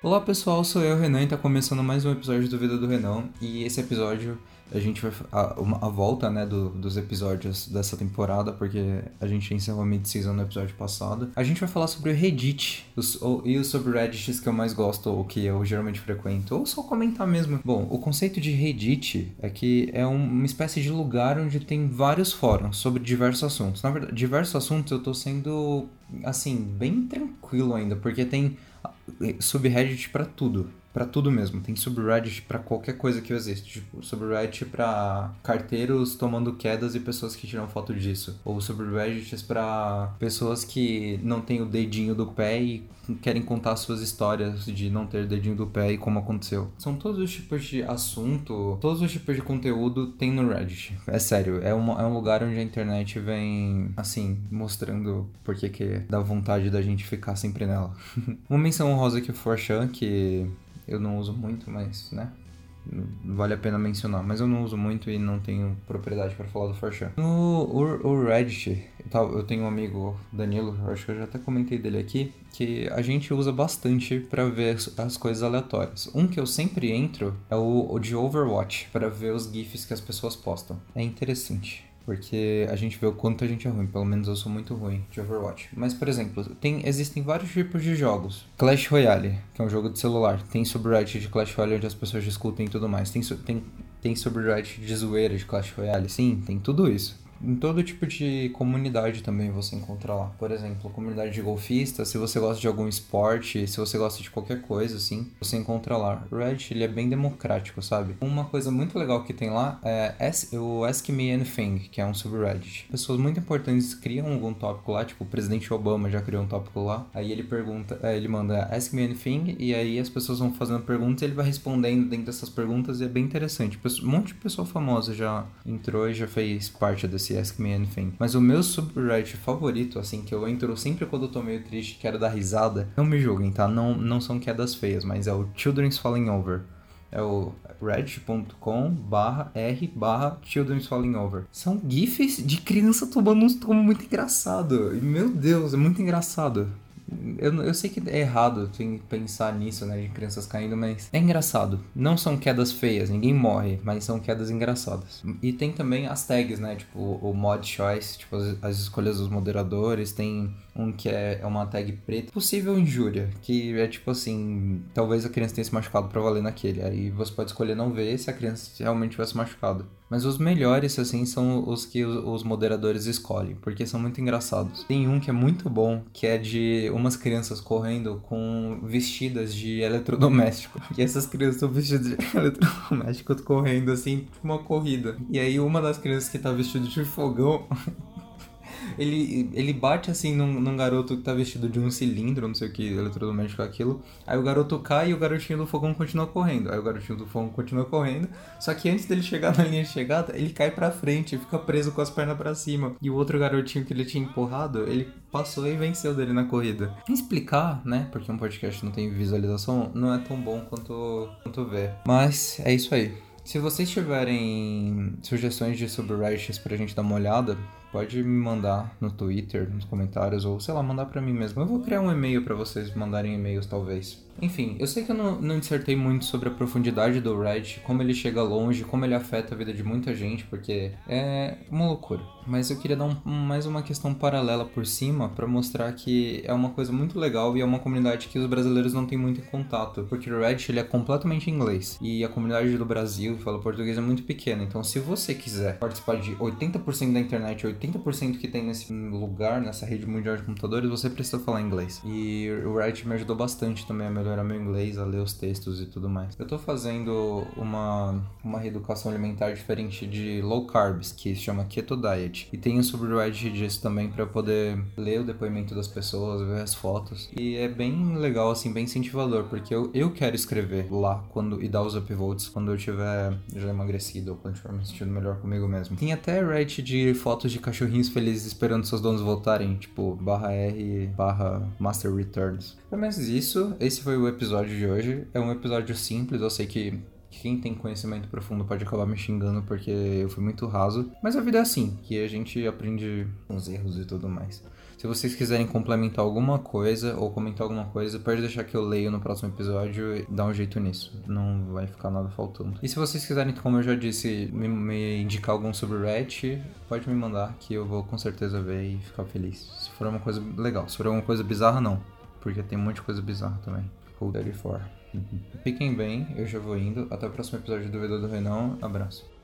Olá pessoal, sou eu, Renan, e tá começando mais um episódio do Vida do Renan. E esse episódio a gente vai. A, uma, a volta, né, do, dos episódios dessa temporada, porque a gente encerrou a mid-season no episódio passado. A gente vai falar sobre o Reddit os, ou, e os subreddits que eu mais gosto, ou que eu geralmente frequento, ou só comentar mesmo. Bom, o conceito de Reddit é que é um, uma espécie de lugar onde tem vários fóruns sobre diversos assuntos. Na verdade, diversos assuntos eu tô sendo, assim, bem tranquilo ainda, porque tem subreddit para tudo. Para tudo mesmo. Tem subreddit para qualquer coisa que existe. Tipo, subreddit para carteiros tomando quedas e pessoas que tiram foto disso. Ou subreddits para pessoas que não têm o dedinho do pé e querem contar suas histórias de não ter dedinho do pé e como aconteceu. São todos os tipos de assunto, todos os tipos de conteúdo tem no Reddit. É sério, é, uma, é um lugar onde a internet vem, assim, mostrando porque que dá vontade da gente ficar sempre nela. uma menção honrosa aqui, Forchan, que eu não uso muito, mas, né? vale a pena mencionar, mas eu não uso muito e não tenho propriedade para falar do Forchan. No o, o Reddit, eu tenho um amigo, Danilo, acho que eu já até comentei dele aqui, que a gente usa bastante para ver as coisas aleatórias. Um que eu sempre entro é o, o de Overwatch, para ver os GIFs que as pessoas postam. É interessante porque a gente vê o quanto a gente é ruim. Pelo menos eu sou muito ruim de Overwatch. Mas, por exemplo, tem, existem vários tipos de jogos. Clash Royale, que é um jogo de celular. Tem subreddit de Clash Royale onde as pessoas discutem e tudo mais. Tem, tem, tem subreddit de zoeira de Clash Royale. Sim, tem tudo isso em todo tipo de comunidade também você encontra lá. Por exemplo, comunidade de golfistas, se você gosta de algum esporte, se você gosta de qualquer coisa, assim, você encontra lá. Reddit, ele é bem democrático, sabe? Uma coisa muito legal que tem lá é o Ask Me Anything, que é um subreddit. Pessoas muito importantes criam algum tópico lá, tipo o presidente Obama já criou um tópico lá. Aí ele pergunta, é, ele manda Ask Me Anything, e aí as pessoas vão fazendo perguntas e ele vai respondendo dentro dessas perguntas e é bem interessante. Um monte de pessoa famosa já entrou e já fez parte desse esse Ask Me Anything. Mas o meu subreddit favorito, assim, que eu entro sempre quando eu tô meio triste, quero dar risada, não me julguem, tá? Não, não são quedas feias, mas é o Children's Falling Over. É o reddit.com barra r barra Children's Falling Over. São gifs de criança tomando um tomo muito engraçado. E, meu Deus, é muito engraçado. Eu, eu sei que é errado pensar nisso, né? De crianças caindo, mas é engraçado. Não são quedas feias, ninguém morre, mas são quedas engraçadas. E tem também as tags, né? Tipo, o mod choice, tipo, as, as escolhas dos moderadores. Tem um que é, é uma tag preta. Possível injúria, que é tipo assim: talvez a criança tenha se machucado pra valer naquele. Aí você pode escolher não ver se a criança realmente tivesse machucado. Mas os melhores, assim, são os que os moderadores escolhem, porque são muito engraçados. Tem um que é muito bom, que é de umas crianças correndo com vestidas de eletrodoméstico. E essas crianças estão vestidas de eletrodoméstico correndo, assim, tipo uma corrida. E aí uma das crianças que tá vestida de fogão ele, ele bate assim num, num, garoto que tá vestido de um cilindro, não sei o que, eletrodoméstico aquilo. Aí o garoto cai e o garotinho do fogão continua correndo. Aí o garotinho do fogão continua correndo. Só que antes dele chegar na linha de chegada, ele cai pra frente e fica preso com as pernas para cima. E o outro garotinho que ele tinha empurrado, ele passou e venceu dele na corrida. Explicar, né? Porque um podcast não tem visualização, não é tão bom quanto, quanto ver. Mas é isso aí. Se vocês tiverem sugestões de subreddits pra gente dar uma olhada, pode me mandar no Twitter, nos comentários, ou sei lá, mandar para mim mesmo. Eu vou criar um e-mail para vocês mandarem e-mails, talvez. Enfim, eu sei que eu não, não dissertei muito sobre a profundidade do Reddit, como ele chega longe, como ele afeta a vida de muita gente, porque é uma loucura. Mas eu queria dar um, mais uma questão paralela por cima para mostrar que é uma coisa muito legal e é uma comunidade que os brasileiros não têm muito em contato, porque o Reddit ele é completamente em inglês e a comunidade do Brasil fala português é muito pequena. Então, se você quiser participar de 80% da internet, 80% que tem nesse lugar, nessa rede mundial de computadores, você precisa falar inglês. E o Reddit me ajudou bastante também a melhorar meu inglês, a ler os textos e tudo mais. Eu tô fazendo uma, uma reeducação alimentar diferente de low carbs, que se chama Keto Diet. E tem um subreddit disso também para poder ler o depoimento das pessoas, ver as fotos. E é bem legal, assim, bem incentivador, porque eu, eu quero escrever lá quando e dar os upvotes quando eu tiver já emagrecido ou quando estiver me sentindo melhor comigo mesmo. Tem até Reddit de fotos de cachorrinhos felizes esperando seus donos voltarem, tipo, barra R, barra Master Returns. Pelo menos isso, esse foi o episódio de hoje. É um episódio simples, eu sei que quem tem conhecimento profundo pode acabar me xingando porque eu fui muito raso. Mas a vida é assim, que a gente aprende com os erros e tudo mais. Se vocês quiserem complementar alguma coisa ou comentar alguma coisa, pode deixar que eu leio no próximo episódio e dá um jeito nisso. Não vai ficar nada faltando. E se vocês quiserem, como eu já disse, me, me indicar algum sobre pode me mandar que eu vou com certeza ver e ficar feliz. Se for uma coisa legal. Se for alguma coisa bizarra, não. Porque tem um monte de coisa bizarra também. Cool Daddy 4. Fiquem bem, eu já vou indo. Até o próximo episódio do Vida do Renão. Abraço.